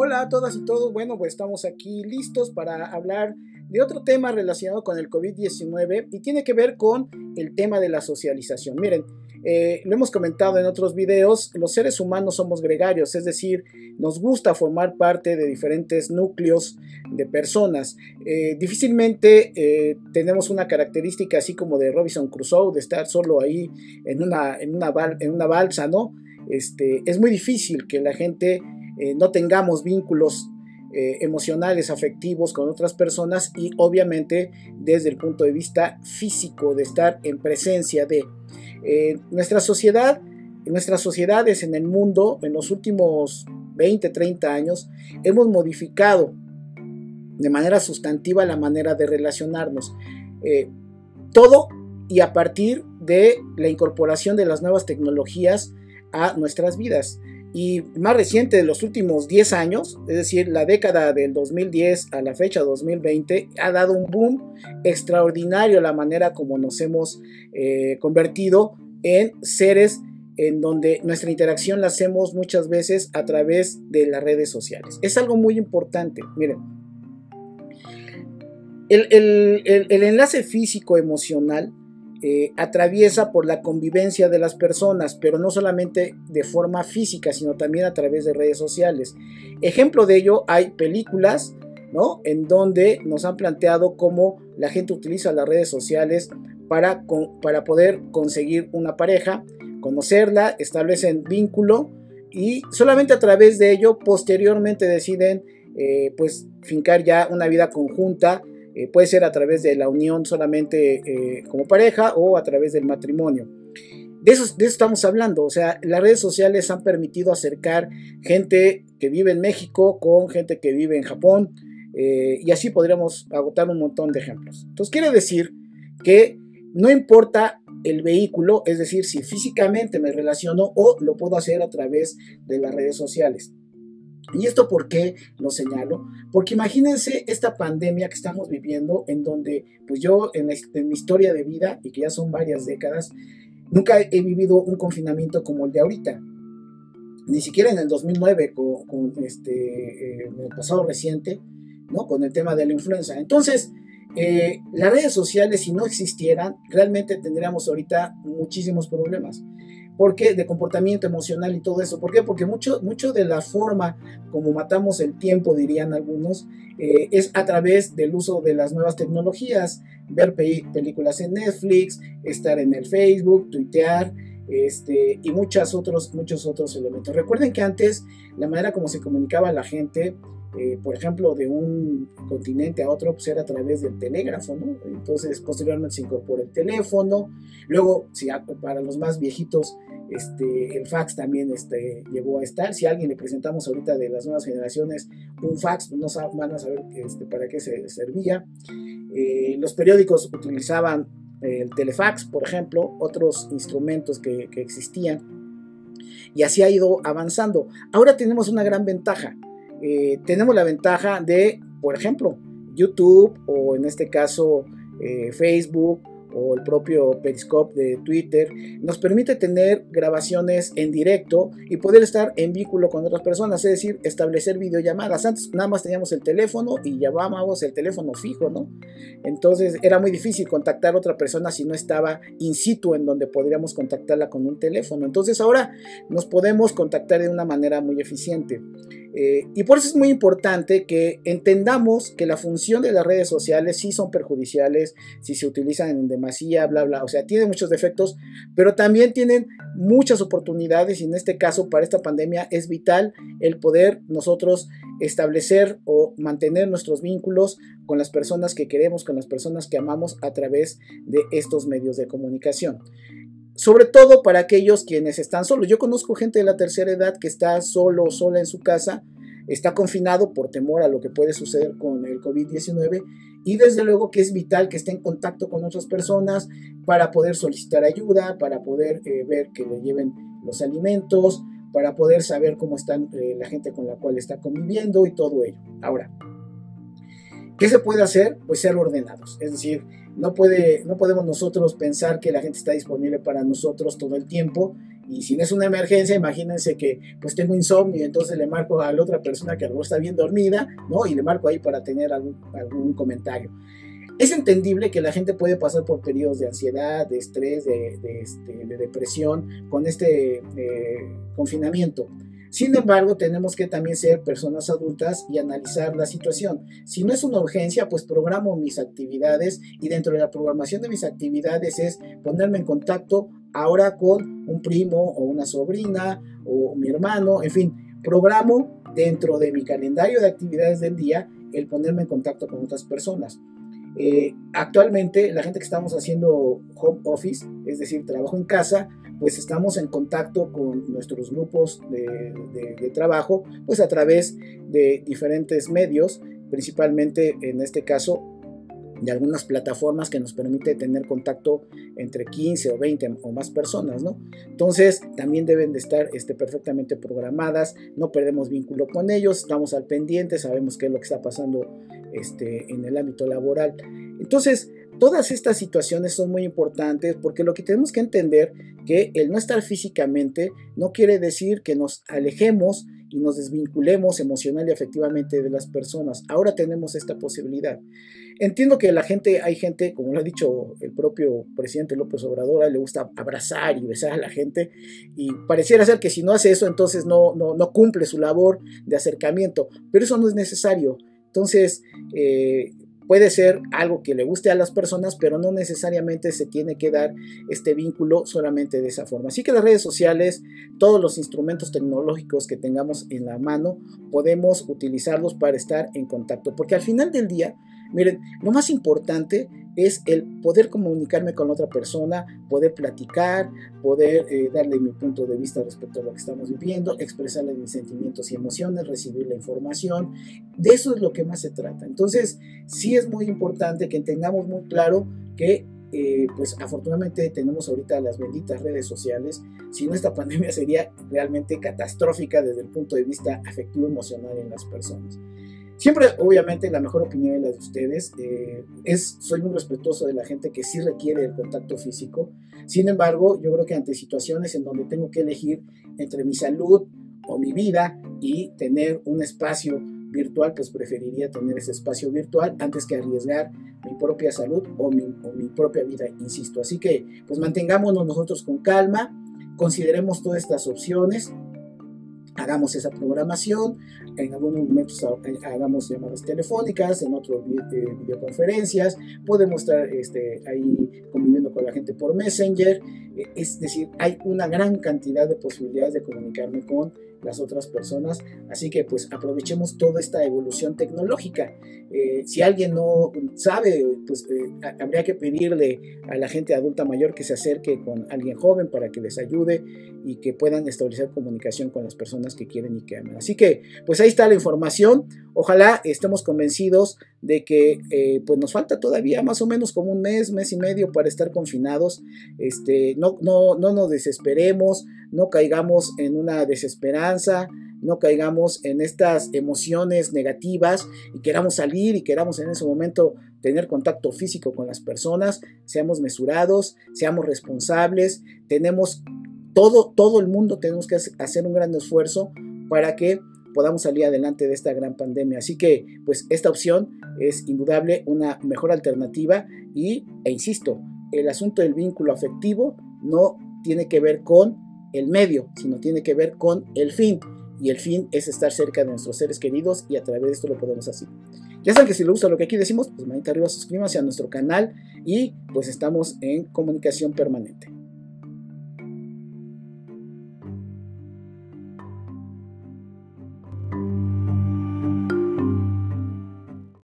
Hola a todas y todos, bueno, pues estamos aquí listos para hablar de otro tema relacionado con el COVID-19 y tiene que ver con el tema de la socialización. Miren, eh, lo hemos comentado en otros videos, los seres humanos somos gregarios, es decir, nos gusta formar parte de diferentes núcleos de personas. Eh, difícilmente eh, tenemos una característica así como de Robinson Crusoe, de estar solo ahí en una, en una, en una balsa, ¿no? Este, es muy difícil que la gente eh, no tengamos vínculos eh, emocionales, afectivos con otras personas y obviamente desde el punto de vista físico, de estar en presencia de eh, nuestra sociedad, nuestras sociedades en el mundo en los últimos 20, 30 años hemos modificado de manera sustantiva la manera de relacionarnos. todo y a partir de la incorporación de las nuevas tecnologías a nuestras vidas y más reciente de los últimos 10 años, es decir, la década del 2010 a la fecha 2020, ha dado un boom extraordinario la manera como nos hemos eh, convertido en seres en donde nuestra interacción la hacemos muchas veces a través de las redes sociales. Es algo muy importante, miren. El, el enlace físico emocional eh, atraviesa por la convivencia de las personas, pero no solamente de forma física, sino también a través de redes sociales. Ejemplo de ello, hay películas, ¿no? En donde nos han planteado cómo la gente utiliza las redes sociales para, para poder conseguir una pareja, conocerla, establecen vínculo y solamente a través de ello posteriormente deciden eh, pues fincar ya una vida conjunta eh, puede ser a través de la unión solamente eh, como pareja o a través del matrimonio. De eso, de eso estamos hablando, o sea, las redes sociales han permitido acercar gente que vive en México con gente que vive en Japón eh, y así podríamos agotar un montón de ejemplos. Entonces quiere decir que no importa el vehículo, es decir, si físicamente me relaciono o lo puedo hacer a través de las redes sociales. ¿Y esto por qué lo señalo? Porque imagínense esta pandemia que estamos viviendo en donde, pues yo en, mi historia de vida, y que ya son varias décadas, nunca he vivido un confinamiento como el de ahorita. Ni siquiera en el 2009, con, este, eh, el pasado reciente, ¿no? Con el tema de la influenza. Entonces, eh, las redes sociales, si no existieran, realmente tendríamos ahorita muchísimos problemas. ¿Por qué? De comportamiento emocional y todo eso. ¿Por qué? Porque mucho, mucho de la forma como matamos el tiempo, dirían algunos, eh, es a través del uso de las nuevas tecnologías. Ver películas en Netflix, estar en el Facebook, tuitear, este, y muchos otros, muchos otros elementos. Recuerden que antes la manera como se comunicaba la gente eh, por ejemplo, de un continente a otro, pues era a través del telégrafo. Entonces, posteriormente se incorporó el teléfono. Luego, si para los más viejitos, este, el fax también este, llegó a estar. Si a alguien le presentamos ahorita de las nuevas generaciones un fax, pues no van a saber este, para qué se servía. Eh, los periódicos utilizaban el telefax, por ejemplo, otros instrumentos que, que existían. Y así ha ido avanzando. Ahora tenemos una gran ventaja eh, tenemos la ventaja de, por ejemplo, YouTube o en este caso eh, Facebook o el propio Periscope de Twitter, nos permite tener grabaciones en directo y poder estar en vínculo con otras personas, es decir, establecer videollamadas. Antes nada más teníamos el teléfono y llamábamos el teléfono fijo, ¿no? Entonces era muy difícil contactar a otra persona si no estaba in situ en donde podríamos contactarla con un teléfono. Entonces ahora nos podemos contactar de una manera muy eficiente. Eh, y por eso es muy importante que entendamos que la función de las redes sociales sí son perjudiciales si se utilizan en demasía, bla, bla, o sea, tienen muchos defectos, pero también tienen muchas oportunidades y en este caso para esta pandemia es vital el poder nosotros establecer o mantener nuestros vínculos con las personas que queremos, con las personas que amamos a través de estos medios de comunicación sobre todo para aquellos quienes están solos. Yo conozco gente de la tercera edad que está solo o sola en su casa, está confinado por temor a lo que puede suceder con el COVID-19 y desde luego que es vital que esté en contacto con otras personas para poder solicitar ayuda, para poder eh, ver que le lleven los alimentos, para poder saber cómo está eh, la gente con la cual está conviviendo y todo ello. Ahora, ¿qué se puede hacer? Pues ser ordenados, es decir, no, puede, no podemos nosotros pensar que la gente está disponible para nosotros todo el tiempo Y si no es una emergencia, imagínense que pues tengo insomnio, entonces le marco a la otra persona que a lo mejor está bien dormida, ¿no? Y le marco ahí para tener algún, algún comentario. Es entendible que la gente puede pasar por periodos de ansiedad, de estrés, de, de, este, de depresión con este eh, confinamiento. Sin embargo, tenemos que también ser personas adultas y analizar la situación. Si no es una urgencia, pues programo mis actividades y dentro de la programación de mis actividades es ponerme en contacto ahora con un primo o una sobrina o mi hermano, en fin, programo dentro de mi calendario de actividades del día el ponerme en contacto con otras personas. Eh, actualmente la gente que estamos haciendo home office, es decir, trabajo en casa, pues estamos en contacto con nuestros grupos de, trabajo, pues a través de diferentes medios, principalmente en este caso de algunas plataformas que nos permite tener contacto entre 15 o 20 o más personas, ¿no? Entonces, también deben de estar este, perfectamente programadas, no perdemos vínculo con ellos, estamos al pendiente, sabemos qué es lo que está pasando este, en el ámbito laboral. Entonces, Todas estas situaciones son muy importantes porque lo que tenemos que entender que el no estar físicamente no quiere decir que nos alejemos y nos desvinculemos emocional y afectivamente de las personas. Ahora tenemos esta posibilidad. Entiendo que la gente, hay gente, como lo ha dicho el propio presidente López Obrador, le gusta abrazar y besar a la gente y pareciera ser que si no hace eso, entonces no, no, no cumple su labor de acercamiento, pero eso no es necesario. Entonces, eh, puede ser algo que le guste a las personas, pero no necesariamente se tiene que dar este vínculo solamente de esa forma. Así que las redes sociales, todos los instrumentos tecnológicos que tengamos en la mano, podemos utilizarlos para estar en contacto, porque al final del día, miren, lo más importante es el poder comunicarme con otra persona, poder platicar, poder eh, darle mi punto de vista respecto a lo que estamos viviendo, expresarle mis sentimientos y emociones, recibir la información. De eso es lo que más se trata. Entonces, sí es muy importante que tengamos muy claro que eh, pues afortunadamente tenemos ahorita las benditas redes sociales, si no esta pandemia sería realmente catastrófica desde el punto de vista afectivo emocional en las personas. Siempre, obviamente, la mejor opinión es la de ustedes. Eh, es, soy muy respetuoso de la gente que sí requiere el contacto físico. Sin embargo, yo creo que ante situaciones en donde tengo que elegir entre mi salud o mi vida y tener un espacio virtual, pues preferiría tener ese espacio virtual antes que arriesgar mi propia salud o mi, o mi propia vida, insisto. Así que, pues mantengámonos nosotros con calma, consideremos todas estas opciones hagamos esa programación, en algunos momentos eh, hagamos llamadas telefónicas, en otros eh, videoconferencias, podemos estar este, ahí conviviendo con la gente por Messenger, eh, es decir, hay una gran cantidad de posibilidades de comunicarme con las otras personas. Así que pues aprovechemos toda esta evolución tecnológica. Eh, si alguien no sabe, pues eh, habría que pedirle a la gente adulta mayor que se acerque con alguien joven para que les ayude y que puedan establecer comunicación con las personas que quieren y que aman. Así que pues ahí está la información. Ojalá estemos convencidos de que eh, pues nos falta todavía más o menos como un mes, mes y medio para estar confinados. Este, no, no, no nos desesperemos, no caigamos en una desesperanza, no caigamos en estas emociones negativas y queramos salir y queramos en ese momento tener contacto físico con las personas, seamos mesurados, seamos responsables, tenemos todo, todo el mundo tenemos que hacer un gran esfuerzo para que podamos salir adelante de esta gran pandemia. Así que, pues, esta opción es indudable una mejor alternativa y, e insisto, el asunto del vínculo afectivo no tiene que ver con el medio, sino tiene que ver con el fin. Y el fin es estar cerca de nuestros seres queridos y a través de esto lo podemos hacer. Ya saben que si les gusta lo que aquí decimos, pues manita arriba, suscríbanse a nuestro canal y pues estamos en comunicación permanente.